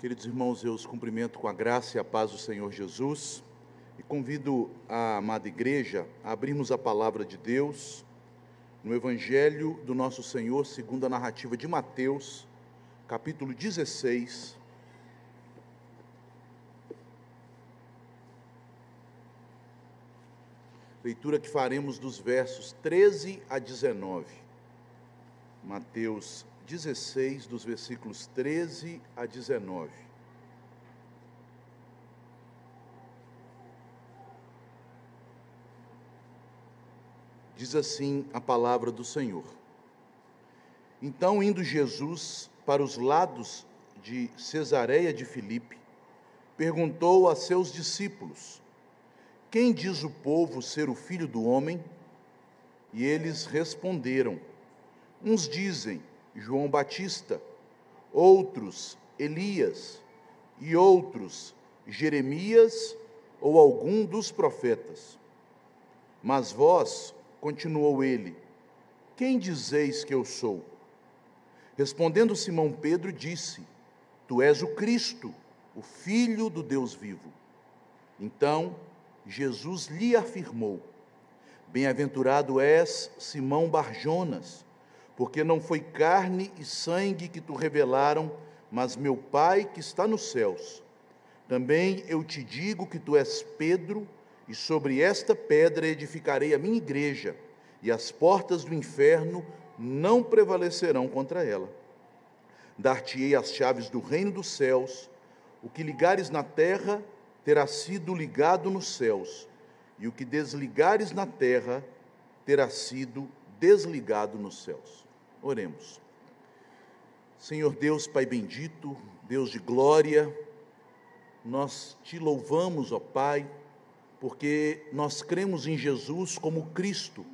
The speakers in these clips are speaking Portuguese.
Queridos irmãos, eu os cumprimento com a graça e a paz do Senhor Jesus e convido a amada igreja a abrirmos a palavra de Deus no Evangelho do nosso Senhor, segundo a narrativa de Mateus, capítulo 16. Leitura que faremos dos versos 13 a 19. Mateus 16, dos versículos 13 a 19. Diz assim a palavra do Senhor. Então, indo Jesus para os lados de Cesareia de Filipe, perguntou a seus discípulos: Quem diz o povo ser o filho do homem? E eles responderam: Uns dizem João Batista, outros Elias e outros Jeremias ou algum dos profetas. Mas vós, continuou ele, quem dizeis que eu sou? Respondendo Simão Pedro, disse: Tu és o Cristo, o Filho do Deus vivo. Então Jesus lhe afirmou: Bem-aventurado és, Simão Barjonas porque não foi carne e sangue que tu revelaram, mas meu Pai que está nos céus. Também eu te digo que tu és Pedro, e sobre esta pedra edificarei a minha igreja, e as portas do inferno não prevalecerão contra ela. Dar-te-ei as chaves do reino dos céus, o que ligares na terra terá sido ligado nos céus, e o que desligares na terra terá sido desligado nos céus. Oremos. Senhor Deus, Pai bendito, Deus de glória, nós te louvamos, ó Pai, porque nós cremos em Jesus como Cristo,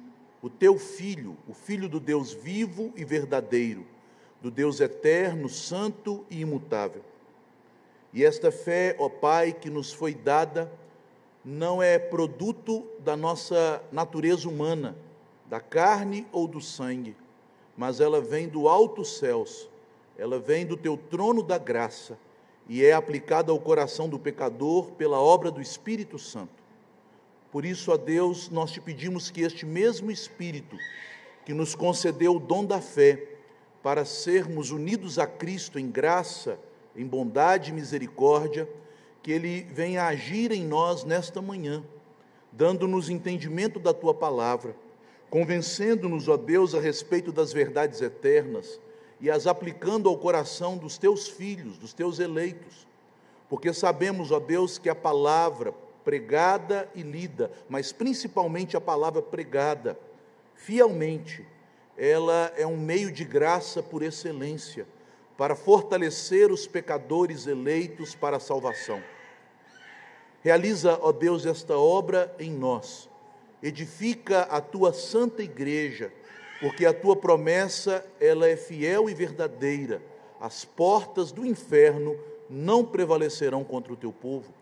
o teu Filho, o Filho do Deus vivo e verdadeiro, do Deus eterno, santo e imutável. E esta fé, ó Pai, que nos foi dada, não é produto da nossa natureza humana, da carne ou do sangue, mas ela vem do alto céus, ela vem do teu trono da graça e é aplicada ao coração do pecador pela obra do Espírito Santo. Por isso, a Deus, nós te pedimos que este mesmo Espírito que nos concedeu o dom da fé para sermos unidos a Cristo em graça, em bondade e misericórdia, que Ele venha agir em nós nesta manhã, dando-nos entendimento da tua palavra convencendo-nos, ó Deus, a respeito das verdades eternas e as aplicando ao coração dos teus filhos, dos teus eleitos. Porque sabemos, ó Deus, que a palavra pregada e lida, mas principalmente a palavra pregada, fielmente, ela é um meio de graça por excelência, para fortalecer os pecadores eleitos para a salvação. Realiza, ó Deus, esta obra em nós edifica a tua santa igreja, porque a tua promessa ela é fiel e verdadeira. As portas do inferno não prevalecerão contra o teu povo.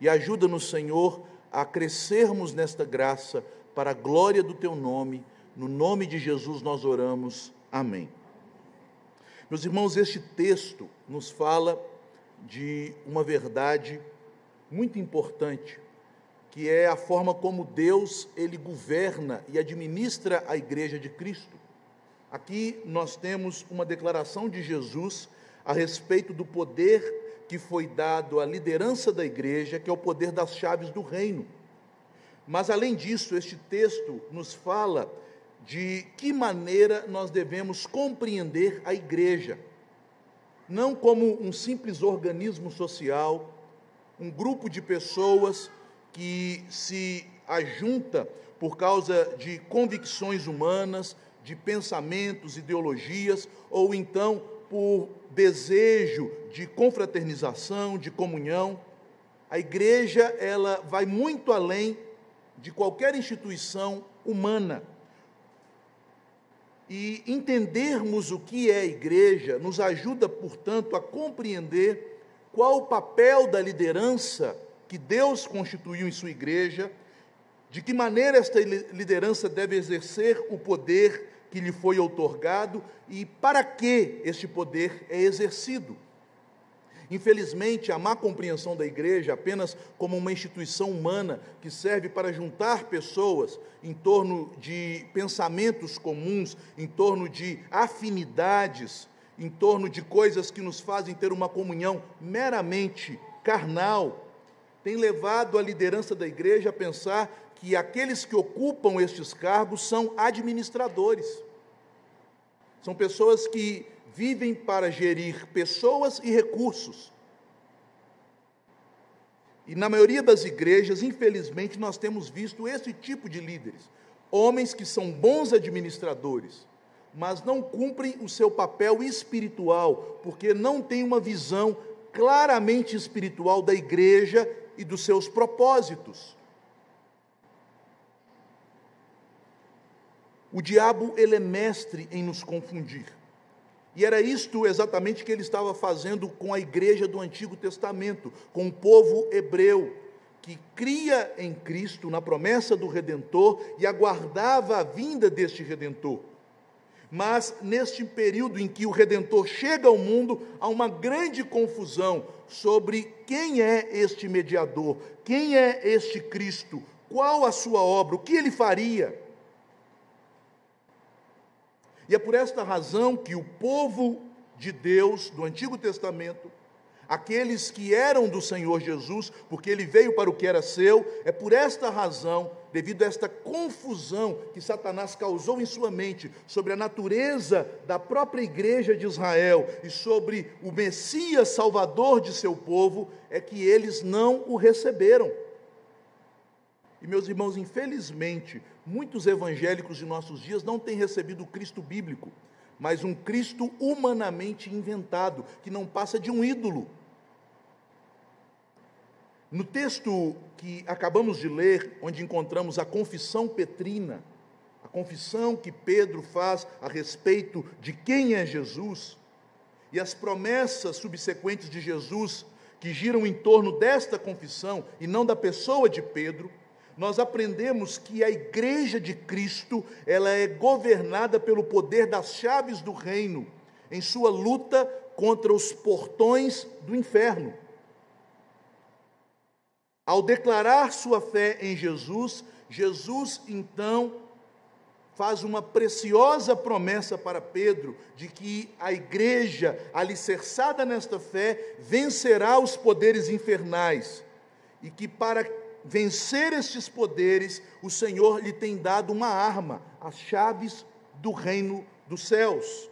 E ajuda-nos, Senhor, a crescermos nesta graça para a glória do teu nome. No nome de Jesus nós oramos. Amém. Meus irmãos, este texto nos fala de uma verdade muito importante que é a forma como Deus ele governa e administra a igreja de Cristo. Aqui nós temos uma declaração de Jesus a respeito do poder que foi dado à liderança da igreja, que é o poder das chaves do reino. Mas além disso, este texto nos fala de que maneira nós devemos compreender a igreja, não como um simples organismo social, um grupo de pessoas que se ajunta por causa de convicções humanas, de pensamentos, ideologias, ou então por desejo de confraternização, de comunhão. A igreja, ela vai muito além de qualquer instituição humana. E entendermos o que é a igreja nos ajuda, portanto, a compreender qual o papel da liderança que Deus constituiu em sua igreja, de que maneira esta liderança deve exercer o poder que lhe foi outorgado e para que este poder é exercido. Infelizmente, a má compreensão da igreja apenas como uma instituição humana que serve para juntar pessoas em torno de pensamentos comuns, em torno de afinidades, em torno de coisas que nos fazem ter uma comunhão meramente carnal, tem levado a liderança da igreja a pensar que aqueles que ocupam estes cargos são administradores. São pessoas que vivem para gerir pessoas e recursos. E na maioria das igrejas, infelizmente, nós temos visto esse tipo de líderes. Homens que são bons administradores, mas não cumprem o seu papel espiritual, porque não têm uma visão claramente espiritual da igreja e dos seus propósitos. O diabo, ele é mestre em nos confundir. E era isto exatamente que ele estava fazendo com a igreja do Antigo Testamento, com o povo hebreu, que cria em Cristo, na promessa do Redentor, e aguardava a vinda deste Redentor. Mas neste período em que o Redentor chega ao mundo, há uma grande confusão sobre quem é este mediador, quem é este Cristo, qual a sua obra, o que ele faria. E é por esta razão que o povo de Deus do Antigo Testamento, aqueles que eram do Senhor Jesus, porque ele veio para o que era seu, é por esta razão, devido a esta confusão que Satanás causou em sua mente sobre a natureza da própria igreja de Israel e sobre o Messias salvador de seu povo, é que eles não o receberam. E meus irmãos, infelizmente, muitos evangélicos de nossos dias não têm recebido o Cristo bíblico, mas um Cristo humanamente inventado, que não passa de um ídolo. No texto que acabamos de ler, onde encontramos a confissão petrina, a confissão que Pedro faz a respeito de quem é Jesus, e as promessas subsequentes de Jesus, que giram em torno desta confissão e não da pessoa de Pedro, nós aprendemos que a igreja de Cristo, ela é governada pelo poder das chaves do reino, em sua luta contra os portões do inferno. Ao declarar sua fé em Jesus, Jesus então faz uma preciosa promessa para Pedro de que a igreja, alicerçada nesta fé, vencerá os poderes infernais e que para vencer estes poderes, o Senhor lhe tem dado uma arma, as chaves do reino dos céus.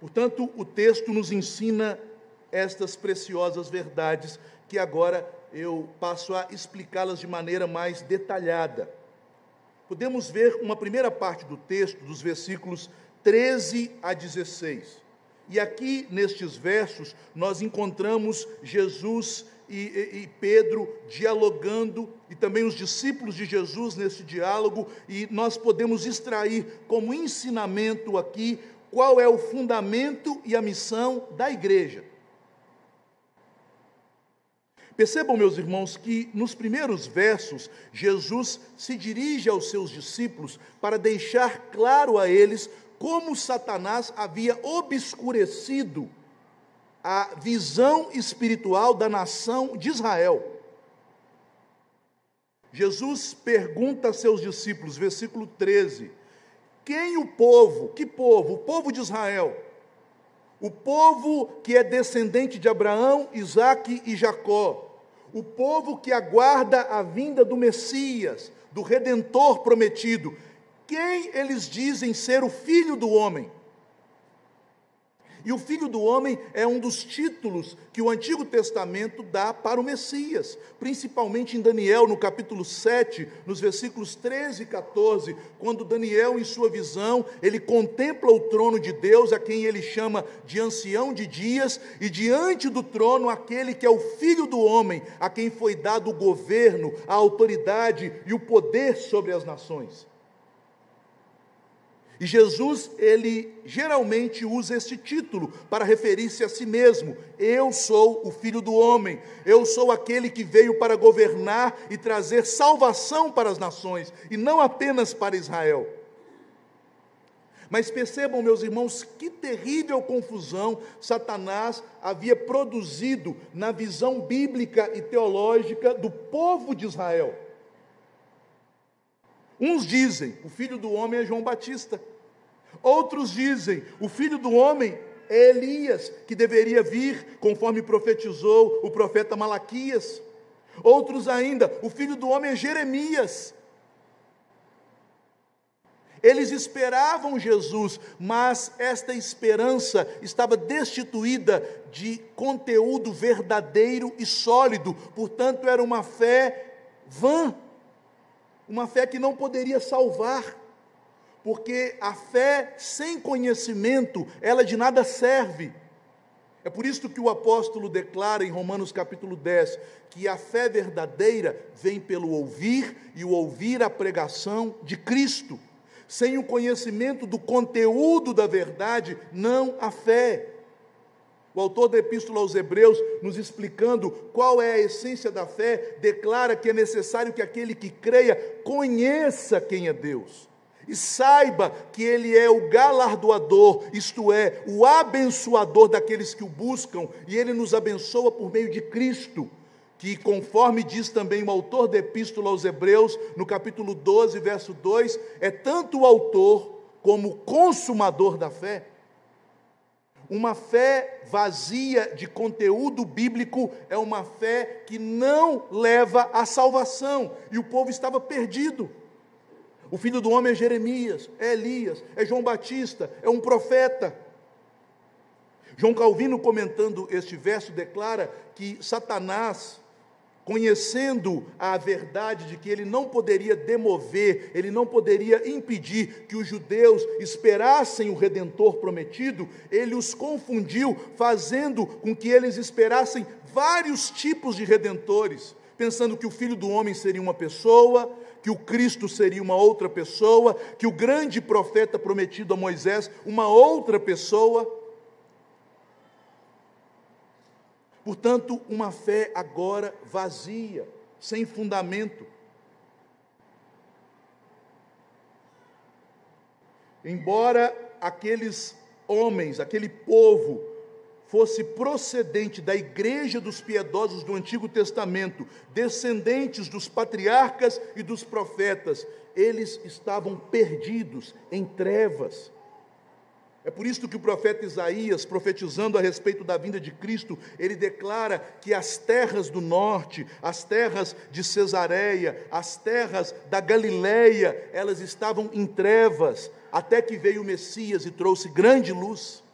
Portanto, o texto nos ensina estas preciosas verdades que agora eu passo a explicá-las de maneira mais detalhada. Podemos ver uma primeira parte do texto, dos versículos 13 a 16. E aqui, nestes versos, nós encontramos Jesus e, e, e, Pedro dialogando, e também os discípulos de Jesus nesse diálogo, e nós podemos extrair como ensinamento aqui qual é o fundamento e a missão da igreja. Percebam, meus irmãos, que nos primeiros versos, Jesus se dirige aos seus discípulos para deixar claro a eles como Satanás havia obscurecido a visão espiritual da nação de Israel. Jesus pergunta a seus discípulos, versículo 13: Quem o povo? Que povo? O povo de Israel. O povo que é descendente de Abraão, Isaque e Jacó. O povo que aguarda a vinda do Messias, do redentor prometido. Quem eles dizem ser o filho do homem? E o Filho do Homem é um dos títulos que o Antigo Testamento dá para o Messias, principalmente em Daniel, no capítulo 7, nos versículos 13 e 14, quando Daniel, em sua visão, ele contempla o trono de Deus, a quem ele chama de ancião de dias, e diante do trono, aquele que é o Filho do Homem, a quem foi dado o governo, a autoridade e o poder sobre as nações. E Jesus, ele geralmente usa este título para referir-se a si mesmo: Eu sou o Filho do Homem, eu sou aquele que veio para governar e trazer salvação para as nações, e não apenas para Israel. Mas percebam, meus irmãos, que terrível confusão Satanás havia produzido na visão bíblica e teológica do povo de Israel. Uns dizem, o filho do homem é João Batista. Outros dizem, o filho do homem é Elias, que deveria vir, conforme profetizou o profeta Malaquias. Outros ainda, o filho do homem é Jeremias. Eles esperavam Jesus, mas esta esperança estava destituída de conteúdo verdadeiro e sólido, portanto, era uma fé vã, uma fé que não poderia salvar, porque a fé sem conhecimento, ela de nada serve. É por isso que o apóstolo declara em Romanos capítulo 10 que a fé verdadeira vem pelo ouvir e o ouvir a pregação de Cristo. Sem o conhecimento do conteúdo da verdade, não há fé. O autor da Epístola aos Hebreus, nos explicando qual é a essência da fé, declara que é necessário que aquele que creia conheça quem é Deus e saiba que Ele é o galardoador, isto é, o abençoador daqueles que o buscam, e Ele nos abençoa por meio de Cristo que, conforme diz também o autor da Epístola aos Hebreus, no capítulo 12, verso 2, é tanto o autor como o consumador da fé. Uma fé vazia de conteúdo bíblico é uma fé que não leva à salvação, e o povo estava perdido. O filho do homem é Jeremias, é Elias, é João Batista, é um profeta. João Calvino, comentando este verso, declara que Satanás conhecendo a verdade de que ele não poderia demover, ele não poderia impedir que os judeus esperassem o redentor prometido, ele os confundiu, fazendo com que eles esperassem vários tipos de redentores, pensando que o filho do homem seria uma pessoa, que o Cristo seria uma outra pessoa, que o grande profeta prometido a Moisés, uma outra pessoa. Portanto, uma fé agora vazia, sem fundamento. Embora aqueles homens, aquele povo, fosse procedente da igreja dos piedosos do Antigo Testamento, descendentes dos patriarcas e dos profetas, eles estavam perdidos em trevas é por isso que o profeta Isaías, profetizando a respeito da vinda de Cristo, ele declara que as terras do norte, as terras de Cesareia, as terras da Galileia, elas estavam em trevas, até que veio o Messias e trouxe grande luz.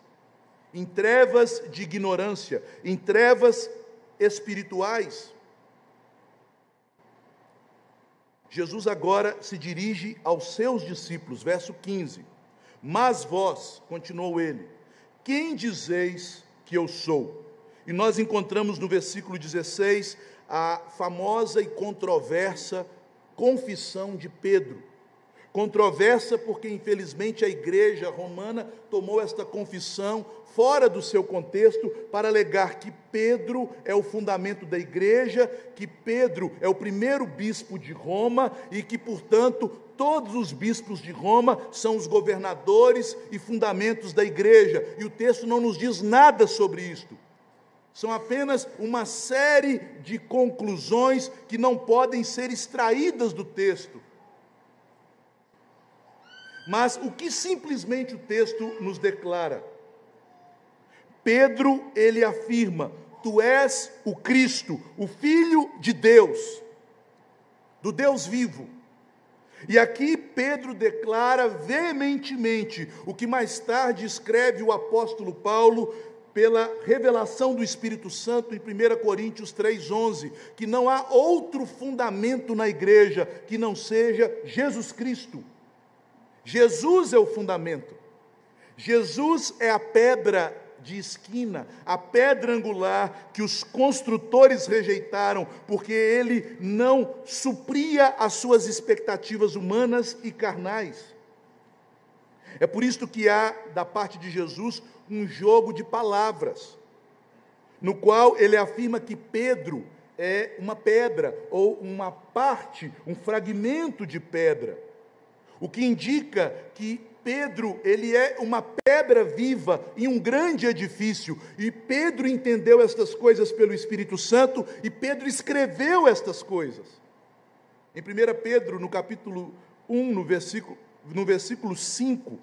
Em trevas de ignorância, em trevas espirituais. Jesus agora se dirige aos seus discípulos, verso 15 mas vós, continuou ele, quem dizeis que eu sou? E nós encontramos no versículo 16 a famosa e controversa confissão de Pedro. Controversa porque, infelizmente, a igreja romana tomou esta confissão fora do seu contexto para alegar que Pedro é o fundamento da igreja, que Pedro é o primeiro bispo de Roma e que, portanto, todos os bispos de Roma são os governadores e fundamentos da igreja. E o texto não nos diz nada sobre isto. São apenas uma série de conclusões que não podem ser extraídas do texto. Mas o que simplesmente o texto nos declara? Pedro, ele afirma: Tu és o Cristo, o Filho de Deus, do Deus vivo. E aqui Pedro declara veementemente o que mais tarde escreve o apóstolo Paulo pela revelação do Espírito Santo em 1 Coríntios 3:11, que não há outro fundamento na igreja que não seja Jesus Cristo. Jesus é o fundamento. Jesus é a pedra de esquina, a pedra angular que os construtores rejeitaram, porque ele não supria as suas expectativas humanas e carnais. É por isso que há, da parte de Jesus, um jogo de palavras, no qual ele afirma que Pedro é uma pedra, ou uma parte, um fragmento de pedra, o que indica que Pedro, ele é uma pedra viva em um grande edifício, e Pedro entendeu estas coisas pelo Espírito Santo, e Pedro escreveu estas coisas. Em 1 Pedro, no capítulo 1, no versículo, no versículo 5,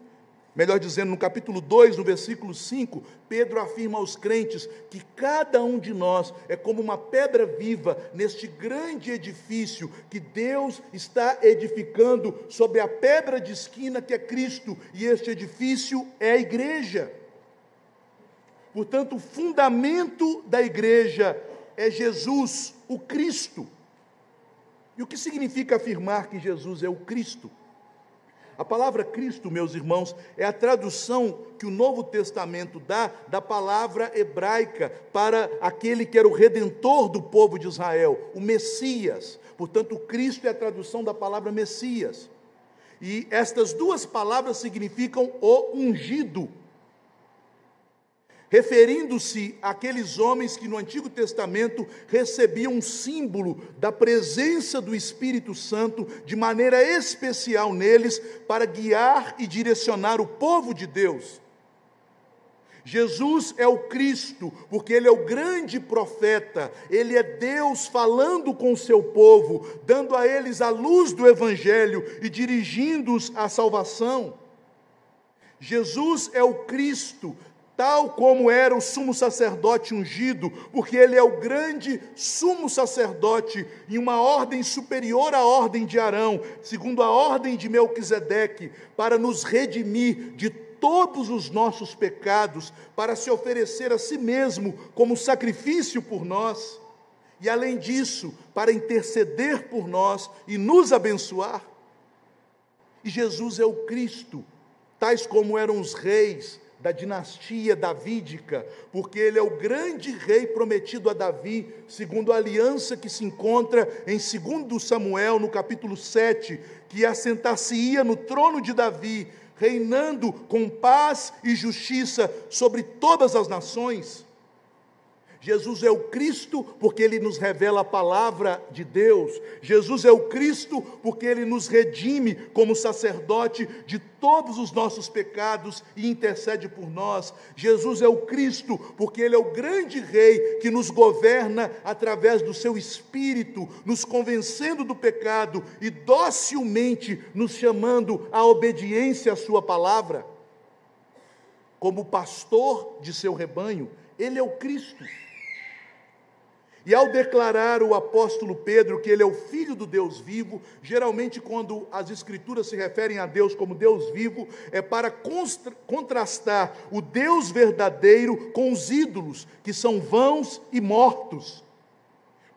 Melhor dizendo, no capítulo 2, no versículo 5, Pedro afirma aos crentes que cada um de nós é como uma pedra viva neste grande edifício que Deus está edificando sobre a pedra de esquina que é Cristo, e este edifício é a igreja. Portanto, o fundamento da igreja é Jesus, o Cristo. E o que significa afirmar que Jesus é o Cristo? A palavra Cristo, meus irmãos, é a tradução que o Novo Testamento dá da palavra hebraica para aquele que era o redentor do povo de Israel, o Messias. Portanto, Cristo é a tradução da palavra Messias. E estas duas palavras significam o ungido referindo-se àqueles homens que no Antigo Testamento recebiam um símbolo da presença do Espírito Santo de maneira especial neles para guiar e direcionar o povo de Deus. Jesus é o Cristo, porque Ele é o grande profeta, Ele é Deus falando com o seu povo, dando a eles a luz do Evangelho e dirigindo-os à salvação. Jesus é o Cristo, tal como era o sumo sacerdote ungido, porque ele é o grande sumo sacerdote em uma ordem superior à ordem de Arão, segundo a ordem de Melquisedeque, para nos redimir de todos os nossos pecados, para se oferecer a si mesmo como sacrifício por nós, e além disso, para interceder por nós e nos abençoar. E Jesus é o Cristo, tais como eram os reis, da dinastia davídica, porque ele é o grande rei prometido a Davi, segundo a aliança que se encontra em 2 Samuel, no capítulo 7, que assentar-se-ia no trono de Davi, reinando com paz e justiça sobre todas as nações. Jesus é o Cristo porque ele nos revela a palavra de Deus. Jesus é o Cristo porque ele nos redime como sacerdote de todos os nossos pecados e intercede por nós. Jesus é o Cristo porque ele é o grande rei que nos governa através do seu espírito, nos convencendo do pecado e docilmente nos chamando à obediência à sua palavra. Como pastor de seu rebanho, ele é o Cristo. E ao declarar o apóstolo Pedro que ele é o filho do Deus vivo, geralmente quando as escrituras se referem a Deus como Deus vivo, é para contrastar o Deus verdadeiro com os ídolos, que são vãos e mortos.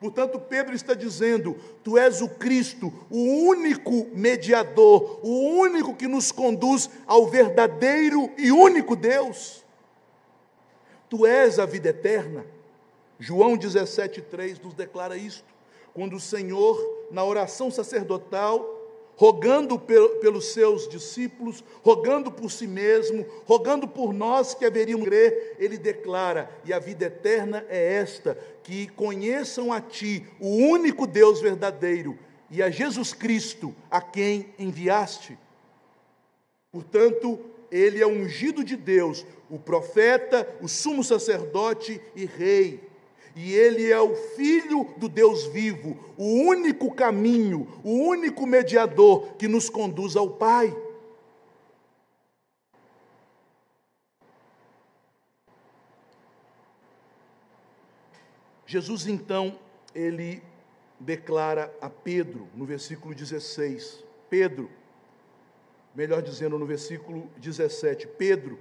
Portanto, Pedro está dizendo: Tu és o Cristo, o único mediador, o único que nos conduz ao verdadeiro e único Deus. Tu és a vida eterna. João 17,3 nos declara isto. Quando o Senhor, na oração sacerdotal, rogando pelos seus discípulos, rogando por si mesmo, rogando por nós que haveríamos crer, ele declara: e a vida eterna é esta, que conheçam a Ti, o único Deus verdadeiro, e a Jesus Cristo, a quem enviaste. Portanto, ele é ungido de Deus, o profeta, o sumo sacerdote e rei e ele é o Filho do Deus vivo, o único caminho, o único mediador que nos conduz ao Pai. Jesus então, ele declara a Pedro, no versículo 16: Pedro, melhor dizendo, no versículo 17: Pedro,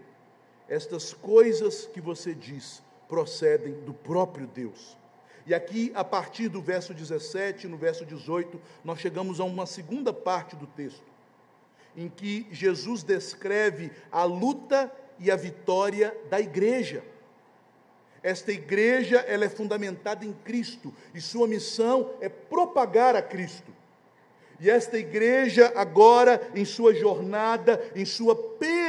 estas coisas que você diz, procedem do próprio Deus. E aqui, a partir do verso 17, no verso 18, nós chegamos a uma segunda parte do texto, em que Jesus descreve a luta e a vitória da igreja. Esta igreja, ela é fundamentada em Cristo, e sua missão é propagar a Cristo. E esta igreja, agora, em sua jornada, em sua peregrinação,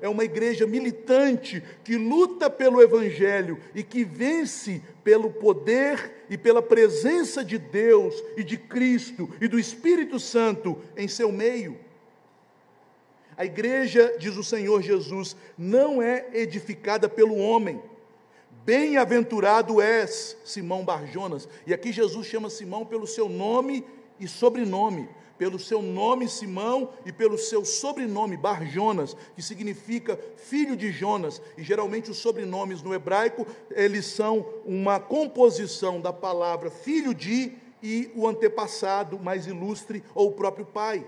é uma igreja militante que luta pelo Evangelho e que vence pelo poder e pela presença de Deus e de Cristo e do Espírito Santo em seu meio. A igreja, diz o Senhor Jesus, não é edificada pelo homem. Bem-aventurado és, Simão Barjonas. E aqui Jesus chama Simão pelo seu nome e sobrenome. Pelo seu nome Simão e pelo seu sobrenome Barjonas, que significa filho de Jonas. E geralmente os sobrenomes no hebraico, eles são uma composição da palavra filho de e o antepassado mais ilustre ou o próprio pai.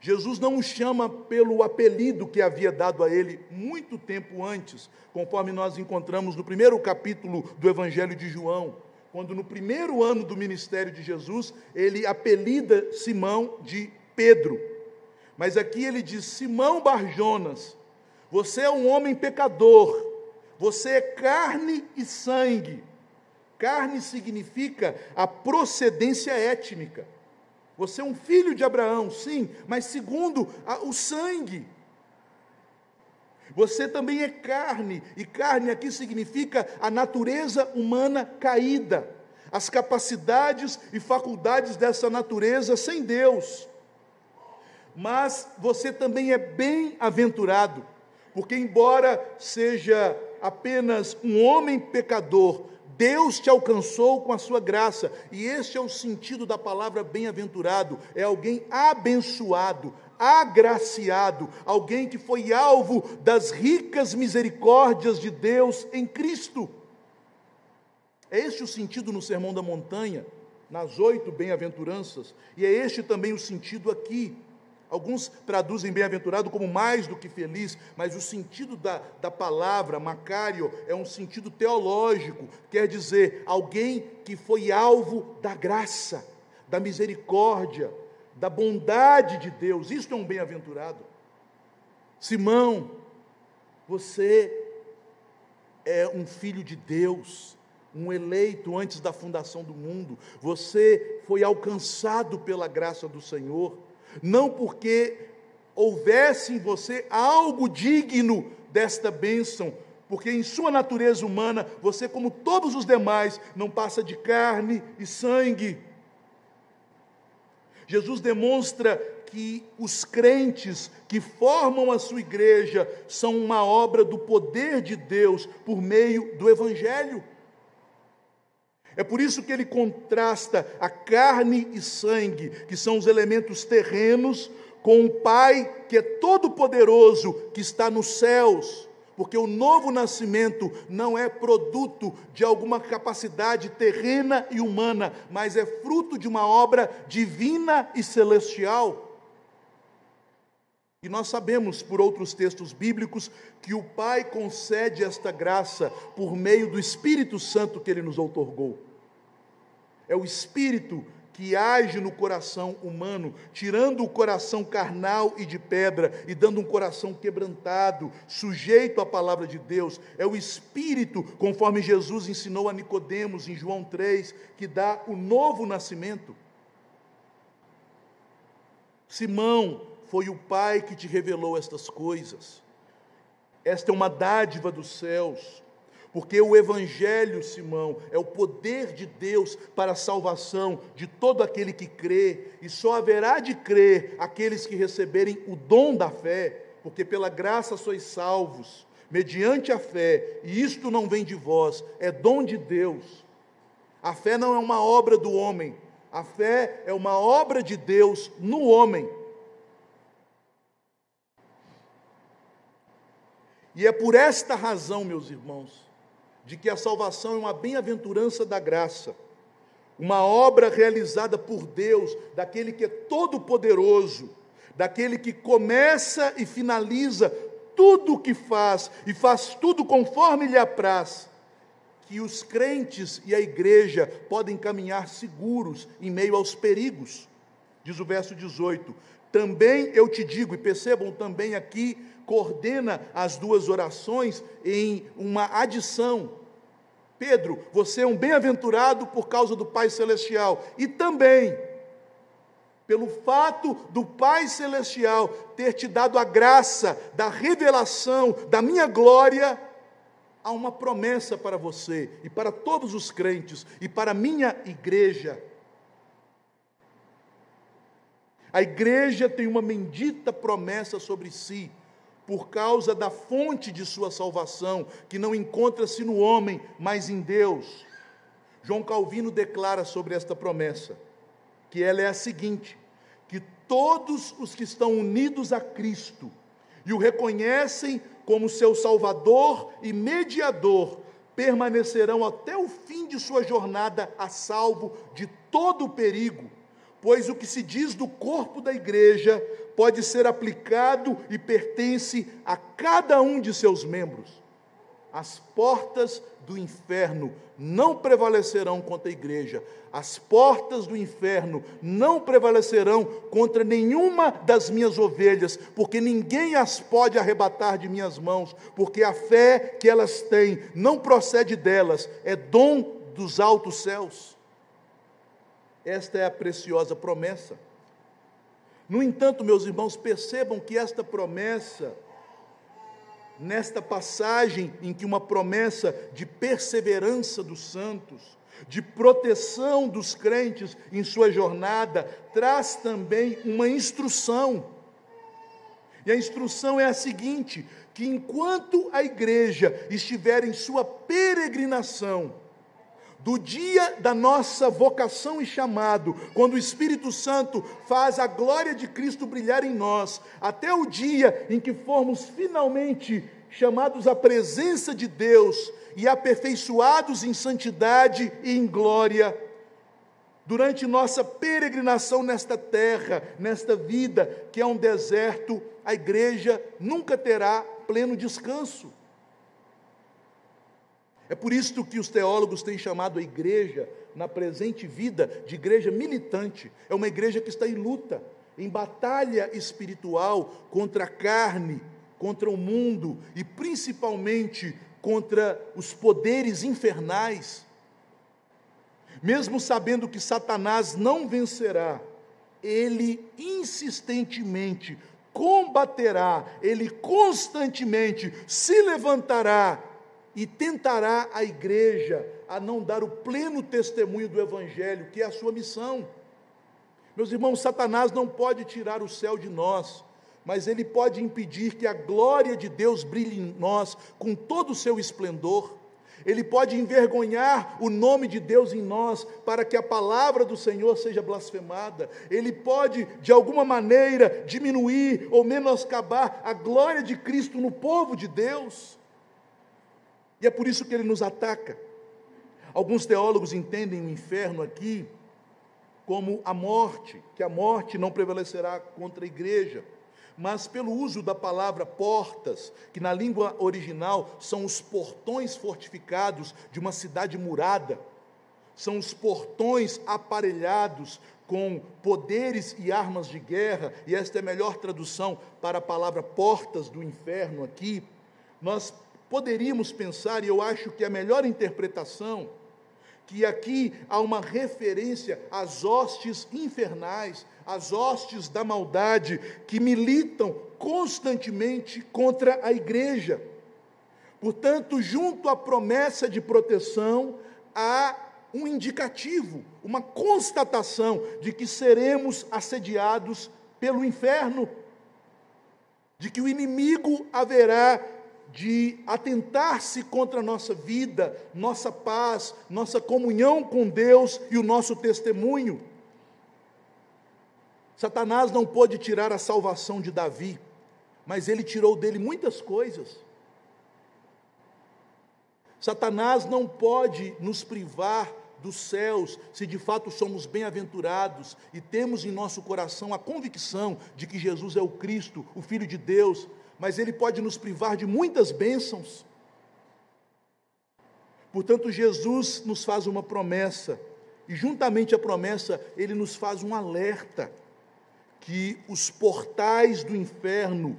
Jesus não o chama pelo apelido que havia dado a ele muito tempo antes, conforme nós encontramos no primeiro capítulo do Evangelho de João, quando no primeiro ano do ministério de Jesus, ele apelida Simão de Pedro. Mas aqui ele diz: Simão Barjonas, você é um homem pecador, você é carne e sangue. Carne significa a procedência étnica. Você é um filho de Abraão, sim, mas segundo a, o sangue. Você também é carne, e carne aqui significa a natureza humana caída, as capacidades e faculdades dessa natureza sem Deus. Mas você também é bem-aventurado, porque, embora seja apenas um homem pecador, Deus te alcançou com a sua graça, e este é o sentido da palavra bem-aventurado: é alguém abençoado, agraciado, alguém que foi alvo das ricas misericórdias de Deus em Cristo. É este o sentido no Sermão da Montanha, nas oito bem-aventuranças, e é este também o sentido aqui. Alguns traduzem bem-aventurado como mais do que feliz, mas o sentido da, da palavra Macário é um sentido teológico, quer dizer, alguém que foi alvo da graça, da misericórdia, da bondade de Deus. Isto é um bem-aventurado. Simão, você é um filho de Deus, um eleito antes da fundação do mundo. Você foi alcançado pela graça do Senhor não porque houvesse em você algo digno desta bênção, porque em sua natureza humana, você, como todos os demais, não passa de carne e sangue. Jesus demonstra que os crentes que formam a sua igreja são uma obra do poder de Deus por meio do Evangelho. É por isso que ele contrasta a carne e sangue, que são os elementos terrenos, com o Pai que é todo-poderoso, que está nos céus. Porque o novo nascimento não é produto de alguma capacidade terrena e humana, mas é fruto de uma obra divina e celestial. E nós sabemos, por outros textos bíblicos, que o Pai concede esta graça por meio do Espírito Santo que ele nos outorgou. É o Espírito que age no coração humano, tirando o coração carnal e de pedra e dando um coração quebrantado, sujeito à palavra de Deus. É o Espírito, conforme Jesus ensinou a Nicodemos em João 3, que dá o novo nascimento. Simão foi o Pai que te revelou estas coisas. Esta é uma dádiva dos céus. Porque o Evangelho, Simão, é o poder de Deus para a salvação de todo aquele que crê, e só haverá de crer aqueles que receberem o dom da fé, porque pela graça sois salvos, mediante a fé, e isto não vem de vós, é dom de Deus. A fé não é uma obra do homem, a fé é uma obra de Deus no homem. E é por esta razão, meus irmãos, de que a salvação é uma bem-aventurança da graça, uma obra realizada por Deus, daquele que é todo-poderoso, daquele que começa e finaliza tudo o que faz e faz tudo conforme lhe apraz, que os crentes e a igreja podem caminhar seguros em meio aos perigos. Diz o verso 18: Também eu te digo, e percebam também aqui coordena as duas orações em uma adição. Pedro, você é um bem-aventurado por causa do Pai Celestial, e também pelo fato do Pai Celestial ter te dado a graça da revelação da minha glória, há uma promessa para você e para todos os crentes e para a minha igreja A igreja tem uma bendita promessa sobre si, por causa da fonte de sua salvação, que não encontra-se no homem, mas em Deus. João Calvino declara sobre esta promessa que ela é a seguinte: que todos os que estão unidos a Cristo e o reconhecem como seu Salvador e mediador, permanecerão até o fim de sua jornada a salvo de todo o perigo, pois o que se diz do corpo da igreja pode ser aplicado e pertence a cada um de seus membros. As portas do inferno não prevalecerão contra a igreja, as portas do inferno não prevalecerão contra nenhuma das minhas ovelhas, porque ninguém as pode arrebatar de minhas mãos, porque a fé que elas têm não procede delas, é dom dos altos céus. Esta é a preciosa promessa. No entanto, meus irmãos, percebam que esta promessa nesta passagem em que uma promessa de perseverança dos santos, de proteção dos crentes em sua jornada, traz também uma instrução. E a instrução é a seguinte: que enquanto a igreja estiver em sua peregrinação, do dia da nossa vocação e chamado, quando o Espírito Santo faz a glória de Cristo brilhar em nós, até o dia em que formos finalmente chamados à presença de Deus e aperfeiçoados em santidade e em glória, durante nossa peregrinação nesta terra, nesta vida que é um deserto, a igreja nunca terá pleno descanso. É por isso que os teólogos têm chamado a igreja, na presente vida, de igreja militante. É uma igreja que está em luta, em batalha espiritual contra a carne, contra o mundo e principalmente contra os poderes infernais. Mesmo sabendo que Satanás não vencerá, ele insistentemente combaterá, ele constantemente se levantará e tentará a igreja a não dar o pleno testemunho do Evangelho, que é a sua missão. Meus irmãos, Satanás não pode tirar o céu de nós, mas ele pode impedir que a glória de Deus brilhe em nós com todo o seu esplendor. Ele pode envergonhar o nome de Deus em nós para que a palavra do Senhor seja blasfemada. Ele pode, de alguma maneira, diminuir ou menoscabar a glória de Cristo no povo de Deus. E é por isso que ele nos ataca. Alguns teólogos entendem o inferno aqui como a morte, que a morte não prevalecerá contra a igreja. Mas pelo uso da palavra portas, que na língua original são os portões fortificados de uma cidade murada, são os portões aparelhados com poderes e armas de guerra, e esta é a melhor tradução para a palavra portas do inferno aqui. Nós poderíamos pensar, e eu acho que a melhor interpretação, que aqui há uma referência às hostes infernais, às hostes da maldade, que militam constantemente contra a igreja. Portanto, junto à promessa de proteção, há um indicativo, uma constatação de que seremos assediados pelo inferno, de que o inimigo haverá de atentar-se contra a nossa vida, nossa paz, nossa comunhão com Deus e o nosso testemunho. Satanás não pôde tirar a salvação de Davi, mas ele tirou dele muitas coisas. Satanás não pode nos privar dos céus, se de fato somos bem-aventurados e temos em nosso coração a convicção de que Jesus é o Cristo, o Filho de Deus, mas ele pode nos privar de muitas bênçãos. Portanto, Jesus nos faz uma promessa, e juntamente à promessa, ele nos faz um alerta que os portais do inferno,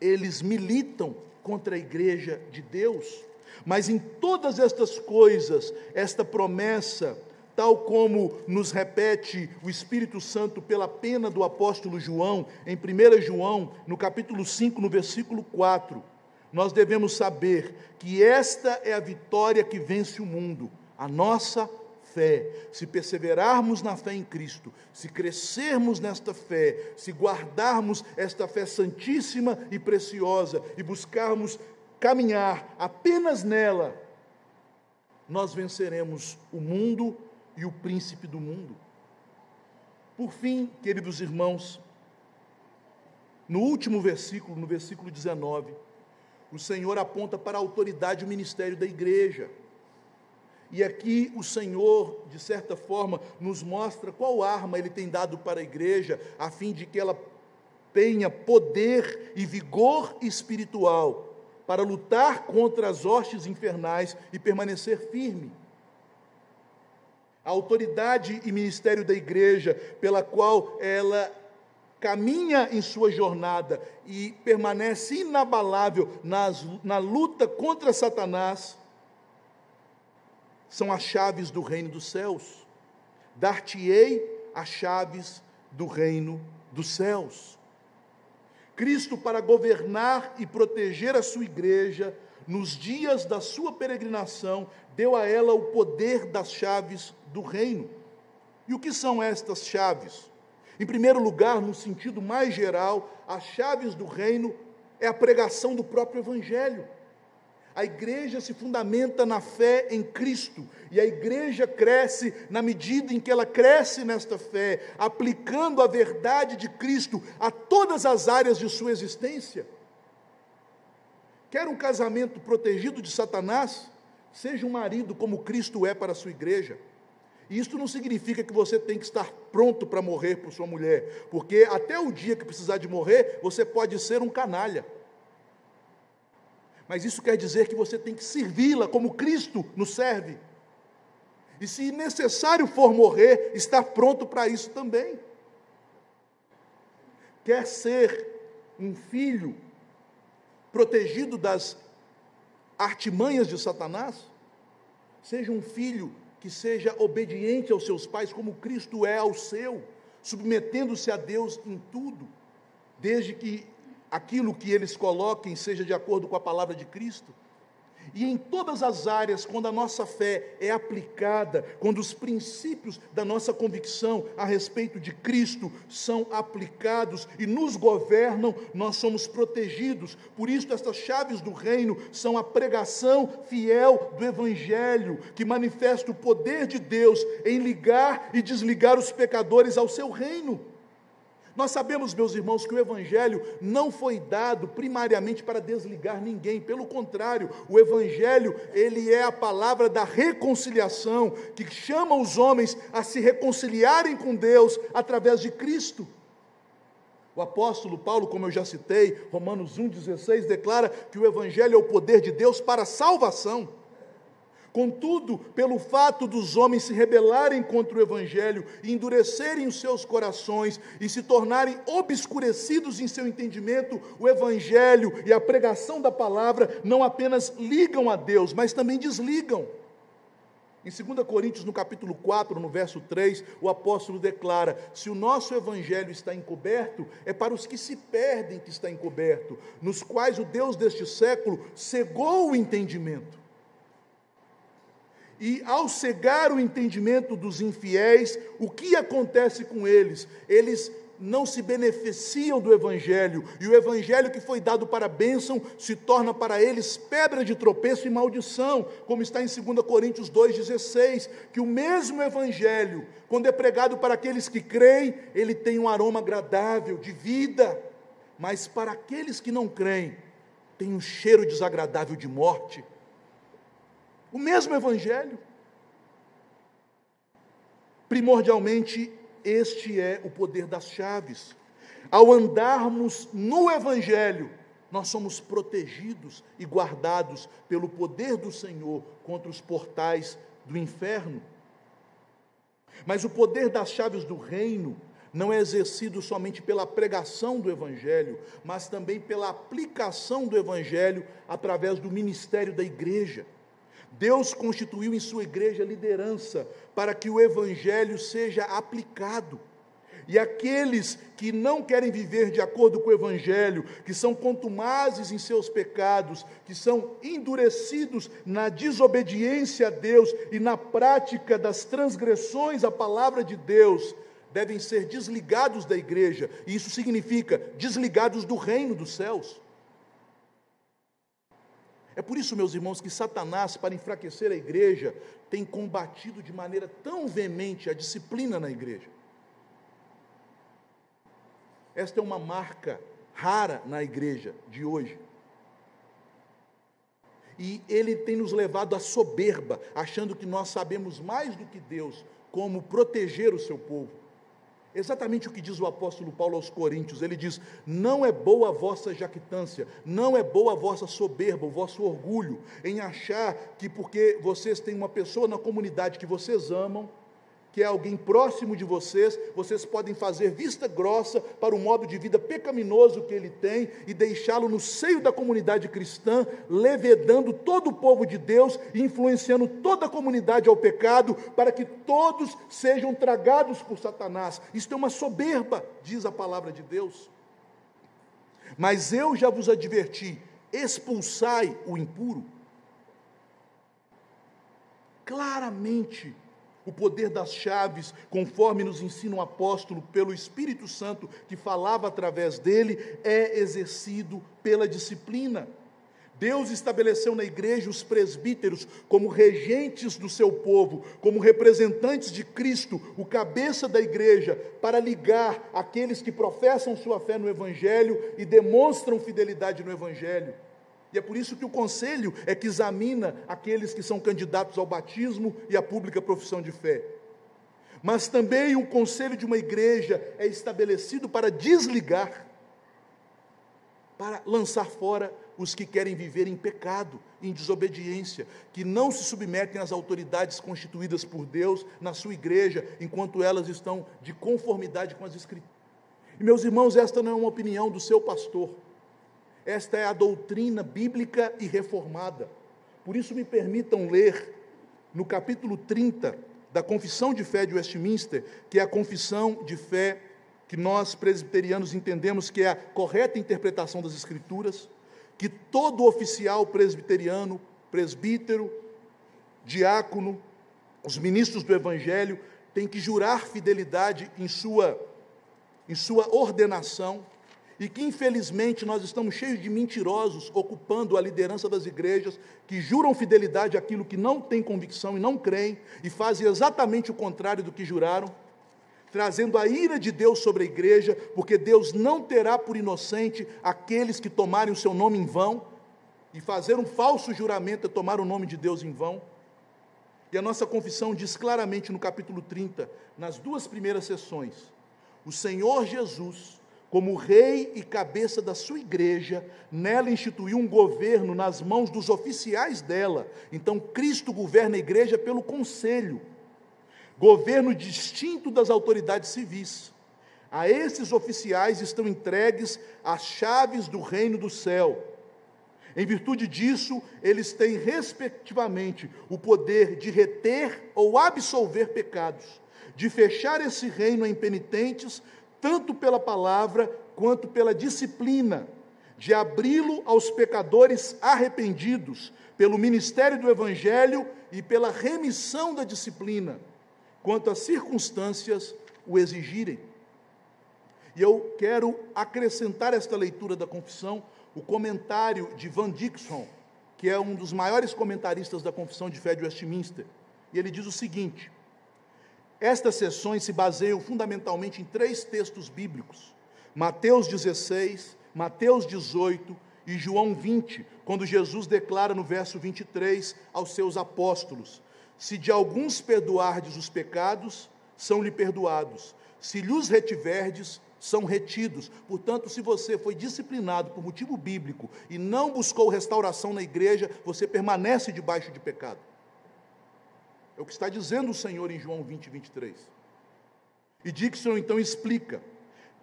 eles militam contra a igreja de Deus. Mas em todas estas coisas, esta promessa tal como nos repete o Espírito Santo pela pena do apóstolo João, em 1 João, no capítulo 5, no versículo 4, nós devemos saber que esta é a vitória que vence o mundo, a nossa fé, se perseverarmos na fé em Cristo, se crescermos nesta fé, se guardarmos esta fé santíssima e preciosa e buscarmos caminhar apenas nela, nós venceremos o mundo e o príncipe do mundo. Por fim, queridos irmãos, no último versículo, no versículo 19, o Senhor aponta para a autoridade e o ministério da igreja. E aqui o Senhor, de certa forma, nos mostra qual arma Ele tem dado para a igreja, a fim de que ela tenha poder e vigor espiritual para lutar contra as hostes infernais e permanecer firme. A autoridade e ministério da igreja, pela qual ela caminha em sua jornada e permanece inabalável nas, na luta contra Satanás, são as chaves do reino dos céus. Dar-te-ei as chaves do reino dos céus. Cristo, para governar e proteger a sua igreja, nos dias da sua peregrinação, deu a ela o poder das chaves do reino. E o que são estas chaves? Em primeiro lugar, no sentido mais geral, as chaves do reino é a pregação do próprio Evangelho. A igreja se fundamenta na fé em Cristo, e a igreja cresce na medida em que ela cresce nesta fé, aplicando a verdade de Cristo a todas as áreas de sua existência. Quer um casamento protegido de Satanás? Seja um marido como Cristo é para a sua igreja. E isso não significa que você tem que estar pronto para morrer por sua mulher, porque até o dia que precisar de morrer, você pode ser um canalha mas isso quer dizer que você tem que servi-la como Cristo nos serve. E se necessário for morrer, estar pronto para isso também. Quer ser um filho protegido das artimanhas de Satanás? Seja um filho que seja obediente aos seus pais, como Cristo é ao seu, submetendo-se a Deus em tudo, desde que aquilo que eles coloquem seja de acordo com a palavra de Cristo. E em todas as áreas, quando a nossa fé é aplicada, quando os princípios da nossa convicção a respeito de Cristo são aplicados e nos governam, nós somos protegidos. Por isso, estas chaves do reino são a pregação fiel do Evangelho, que manifesta o poder de Deus em ligar e desligar os pecadores ao seu reino. Nós sabemos, meus irmãos, que o Evangelho não foi dado primariamente para desligar ninguém, pelo contrário, o Evangelho, ele é a palavra da reconciliação, que chama os homens a se reconciliarem com Deus através de Cristo. O apóstolo Paulo, como eu já citei, Romanos 1,16, declara que o Evangelho é o poder de Deus para a salvação. Contudo, pelo fato dos homens se rebelarem contra o Evangelho, endurecerem os seus corações e se tornarem obscurecidos em seu entendimento, o Evangelho e a pregação da palavra não apenas ligam a Deus, mas também desligam. Em 2 Coríntios, no capítulo 4, no verso 3, o apóstolo declara: Se o nosso evangelho está encoberto, é para os que se perdem que está encoberto, nos quais o Deus deste século cegou o entendimento e ao cegar o entendimento dos infiéis, o que acontece com eles? Eles não se beneficiam do Evangelho, e o Evangelho que foi dado para bênção se torna para eles pedra de tropeço e maldição, como está em 2 Coríntios 2,16, que o mesmo Evangelho, quando é pregado para aqueles que creem, ele tem um aroma agradável de vida, mas para aqueles que não creem, tem um cheiro desagradável de morte. O mesmo Evangelho. Primordialmente, este é o poder das chaves. Ao andarmos no Evangelho, nós somos protegidos e guardados pelo poder do Senhor contra os portais do inferno. Mas o poder das chaves do reino não é exercido somente pela pregação do Evangelho, mas também pela aplicação do Evangelho através do ministério da igreja. Deus constituiu em sua igreja liderança para que o evangelho seja aplicado. E aqueles que não querem viver de acordo com o Evangelho, que são contumazes em seus pecados, que são endurecidos na desobediência a Deus e na prática das transgressões à palavra de Deus, devem ser desligados da igreja, e isso significa desligados do reino dos céus. É por isso, meus irmãos, que Satanás, para enfraquecer a igreja, tem combatido de maneira tão veemente a disciplina na igreja. Esta é uma marca rara na igreja de hoje. E ele tem nos levado à soberba, achando que nós sabemos mais do que Deus como proteger o seu povo. Exatamente o que diz o apóstolo Paulo aos Coríntios: ele diz: Não é boa a vossa jactância, não é boa a vossa soberba, o vosso orgulho, em achar que porque vocês têm uma pessoa na comunidade que vocês amam, que é alguém próximo de vocês, vocês podem fazer vista grossa para o modo de vida pecaminoso que ele tem e deixá-lo no seio da comunidade cristã, levedando todo o povo de Deus e influenciando toda a comunidade ao pecado, para que todos sejam tragados por Satanás. Isto é uma soberba, diz a palavra de Deus. Mas eu já vos adverti: expulsai o impuro. Claramente, o poder das chaves, conforme nos ensina o apóstolo pelo Espírito Santo que falava através dele, é exercido pela disciplina. Deus estabeleceu na igreja os presbíteros como regentes do seu povo, como representantes de Cristo, o cabeça da igreja, para ligar aqueles que professam sua fé no Evangelho e demonstram fidelidade no Evangelho. E é por isso que o conselho é que examina aqueles que são candidatos ao batismo e à pública profissão de fé. Mas também o conselho de uma igreja é estabelecido para desligar, para lançar fora os que querem viver em pecado, em desobediência, que não se submetem às autoridades constituídas por Deus na sua igreja, enquanto elas estão de conformidade com as Escrituras. E meus irmãos, esta não é uma opinião do seu pastor. Esta é a doutrina bíblica e reformada. Por isso, me permitam ler no capítulo 30 da Confissão de Fé de Westminster, que é a confissão de fé que nós presbiterianos entendemos que é a correta interpretação das Escrituras, que todo oficial presbiteriano, presbítero, diácono, os ministros do Evangelho, tem que jurar fidelidade em sua, em sua ordenação e que infelizmente nós estamos cheios de mentirosos ocupando a liderança das igrejas que juram fidelidade àquilo que não tem convicção e não creem e fazem exatamente o contrário do que juraram, trazendo a ira de Deus sobre a igreja, porque Deus não terá por inocente aqueles que tomarem o seu nome em vão e fazer um falso juramento é tomar o nome de Deus em vão. E a nossa confissão diz claramente no capítulo 30, nas duas primeiras sessões: o Senhor Jesus como rei e cabeça da sua igreja, nela instituiu um governo nas mãos dos oficiais dela. Então, Cristo governa a igreja pelo conselho, governo distinto das autoridades civis. A esses oficiais estão entregues as chaves do reino do céu. Em virtude disso, eles têm, respectivamente, o poder de reter ou absolver pecados, de fechar esse reino a impenitentes, tanto pela palavra quanto pela disciplina, de abri-lo aos pecadores arrependidos, pelo ministério do Evangelho e pela remissão da disciplina, quanto as circunstâncias o exigirem. E eu quero acrescentar esta leitura da confissão, o comentário de Van Dixon, que é um dos maiores comentaristas da Confissão de Fé de Westminster. E ele diz o seguinte: estas sessões se baseiam fundamentalmente em três textos bíblicos: Mateus 16, Mateus 18 e João 20, quando Jesus declara no verso 23 aos seus apóstolos: Se de alguns perdoardes os pecados, são-lhe perdoados, se lhes retiverdes, são retidos. Portanto, se você foi disciplinado por motivo bíblico e não buscou restauração na igreja, você permanece debaixo de pecado. É o que está dizendo o Senhor em João 20, 23. E Dixon então explica: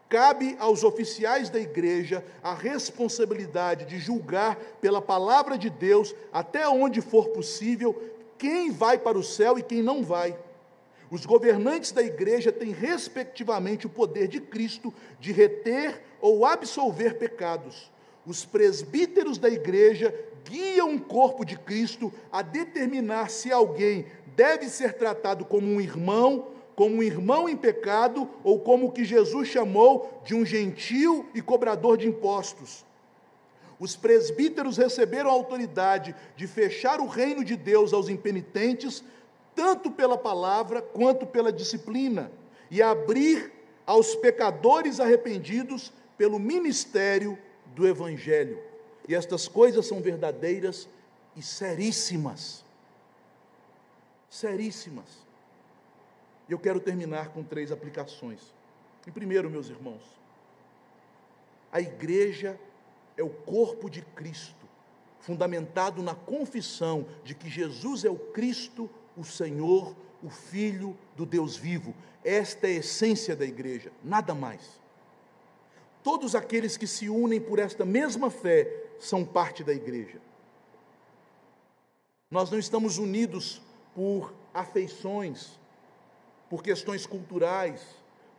cabe aos oficiais da igreja a responsabilidade de julgar pela palavra de Deus, até onde for possível, quem vai para o céu e quem não vai. Os governantes da igreja têm, respectivamente, o poder de Cristo de reter ou absolver pecados. Os presbíteros da igreja guiam o corpo de Cristo a determinar se alguém deve ser tratado como um irmão, como um irmão em pecado ou como o que Jesus chamou de um gentil e cobrador de impostos. Os presbíteros receberam a autoridade de fechar o reino de Deus aos impenitentes, tanto pela palavra quanto pela disciplina, e abrir aos pecadores arrependidos pelo ministério do Evangelho. E estas coisas são verdadeiras e seríssimas. Seríssimas. E eu quero terminar com três aplicações. Em primeiro, meus irmãos, a igreja é o corpo de Cristo, fundamentado na confissão de que Jesus é o Cristo, o Senhor, o Filho do Deus vivo. Esta é a essência da igreja, nada mais. Todos aqueles que se unem por esta mesma fé são parte da igreja. Nós não estamos unidos por afeições, por questões culturais,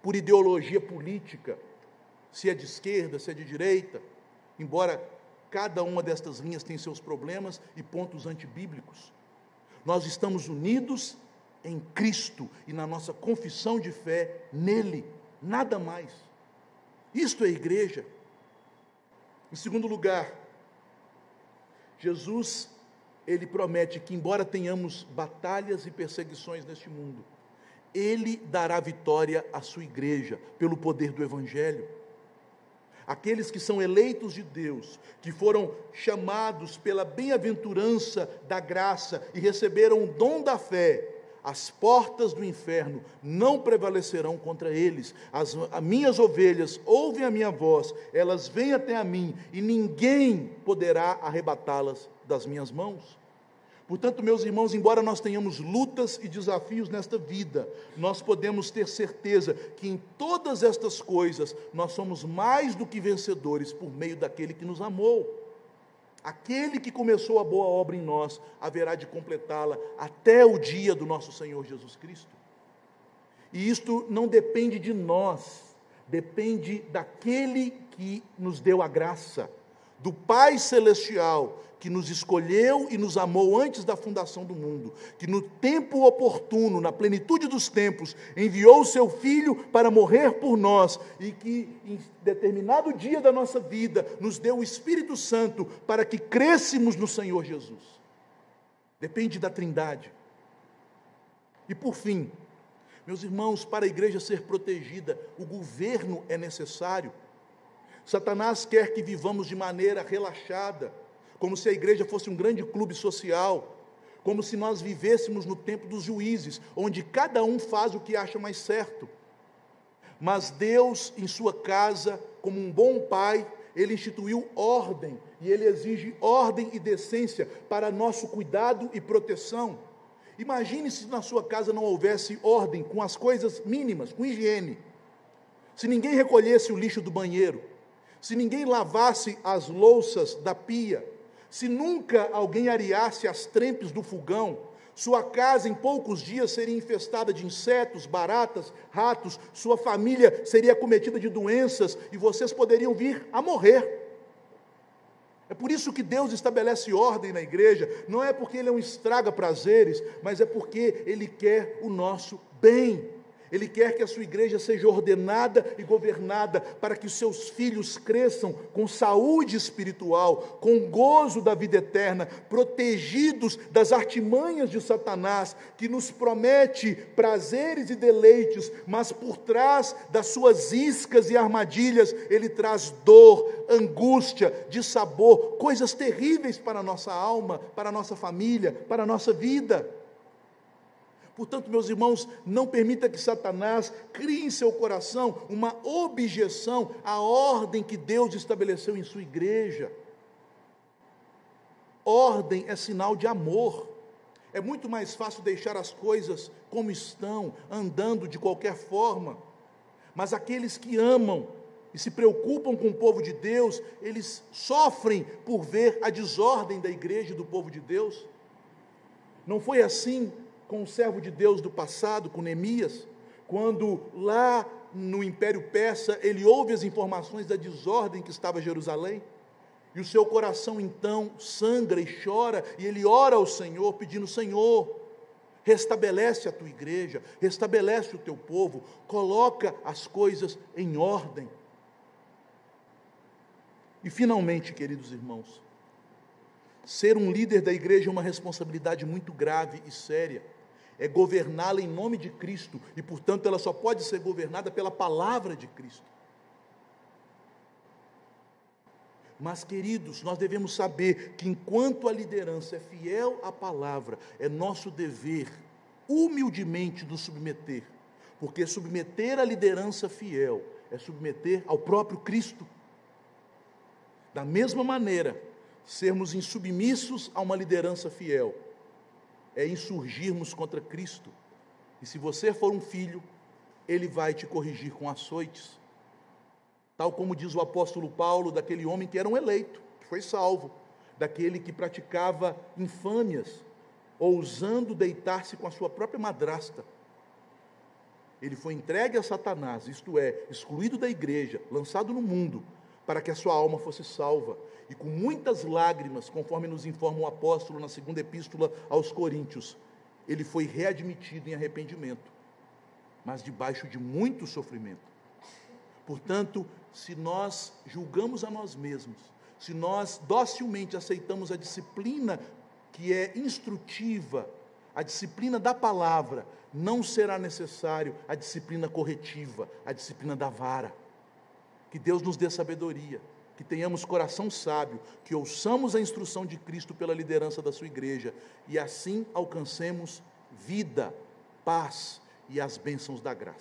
por ideologia política, se é de esquerda, se é de direita, embora cada uma destas linhas tenha seus problemas e pontos antibíblicos. Nós estamos unidos em Cristo e na nossa confissão de fé nele, nada mais. Isto é igreja. Em segundo lugar, Jesus, ele promete que, embora tenhamos batalhas e perseguições neste mundo, ele dará vitória à sua igreja pelo poder do Evangelho. Aqueles que são eleitos de Deus, que foram chamados pela bem-aventurança da graça e receberam o dom da fé, as portas do inferno não prevalecerão contra eles. As, as minhas ovelhas ouvem a minha voz, elas vêm até a mim e ninguém poderá arrebatá-las das minhas mãos. Portanto, meus irmãos, embora nós tenhamos lutas e desafios nesta vida, nós podemos ter certeza que em todas estas coisas nós somos mais do que vencedores por meio daquele que nos amou. Aquele que começou a boa obra em nós haverá de completá-la até o dia do nosso Senhor Jesus Cristo. E isto não depende de nós, depende daquele que nos deu a graça, do Pai Celestial, que nos escolheu e nos amou antes da fundação do mundo, que no tempo oportuno, na plenitude dos tempos, enviou o seu Filho para morrer por nós e que em determinado dia da nossa vida nos deu o Espírito Santo para que crescemos no Senhor Jesus. Depende da Trindade. E por fim, meus irmãos, para a igreja ser protegida, o governo é necessário. Satanás quer que vivamos de maneira relaxada como se a igreja fosse um grande clube social, como se nós vivêssemos no tempo dos juízes, onde cada um faz o que acha mais certo. Mas Deus, em sua casa, como um bom pai, ele instituiu ordem, e ele exige ordem e decência para nosso cuidado e proteção. Imagine se na sua casa não houvesse ordem com as coisas mínimas, com higiene. Se ninguém recolhesse o lixo do banheiro, se ninguém lavasse as louças da pia, se nunca alguém areasse as trempes do fogão, sua casa em poucos dias seria infestada de insetos, baratas, ratos, sua família seria cometida de doenças e vocês poderiam vir a morrer. É por isso que Deus estabelece ordem na igreja, não é porque Ele é um estraga prazeres, mas é porque Ele quer o nosso bem. Ele quer que a sua igreja seja ordenada e governada para que os seus filhos cresçam com saúde espiritual, com gozo da vida eterna, protegidos das artimanhas de Satanás, que nos promete prazeres e deleites, mas por trás das suas iscas e armadilhas, ele traz dor, angústia, dissabor, coisas terríveis para a nossa alma, para a nossa família, para a nossa vida. Portanto, meus irmãos, não permita que Satanás crie em seu coração uma objeção à ordem que Deus estabeleceu em sua igreja. Ordem é sinal de amor. É muito mais fácil deixar as coisas como estão, andando de qualquer forma. Mas aqueles que amam e se preocupam com o povo de Deus, eles sofrem por ver a desordem da igreja e do povo de Deus. Não foi assim com o servo de Deus do passado, com Neemias, quando lá no Império Persa ele ouve as informações da desordem que estava Jerusalém, e o seu coração então sangra e chora, e ele ora ao Senhor, pedindo: Senhor, restabelece a tua igreja, restabelece o teu povo, coloca as coisas em ordem. E finalmente, queridos irmãos, ser um líder da igreja é uma responsabilidade muito grave e séria. É governá-la em nome de Cristo e, portanto, ela só pode ser governada pela palavra de Cristo. Mas, queridos, nós devemos saber que enquanto a liderança é fiel à palavra, é nosso dever humildemente nos submeter, porque submeter a liderança fiel é submeter ao próprio Cristo. Da mesma maneira, sermos insubmissos a uma liderança fiel é insurgirmos contra Cristo. E se você for um filho, ele vai te corrigir com açoites. Tal como diz o apóstolo Paulo daquele homem que era um eleito, que foi salvo, daquele que praticava infâmias, ousando deitar-se com a sua própria madrasta. Ele foi entregue a Satanás, isto é, excluído da igreja, lançado no mundo, para que a sua alma fosse salva. E com muitas lágrimas, conforme nos informa o apóstolo na segunda epístola aos Coríntios, ele foi readmitido em arrependimento, mas debaixo de muito sofrimento. Portanto, se nós julgamos a nós mesmos, se nós docilmente aceitamos a disciplina que é instrutiva, a disciplina da palavra, não será necessário a disciplina corretiva, a disciplina da vara. Que Deus nos dê sabedoria, que tenhamos coração sábio, que ouçamos a instrução de Cristo pela liderança da sua igreja e assim alcancemos vida, paz e as bênçãos da graça.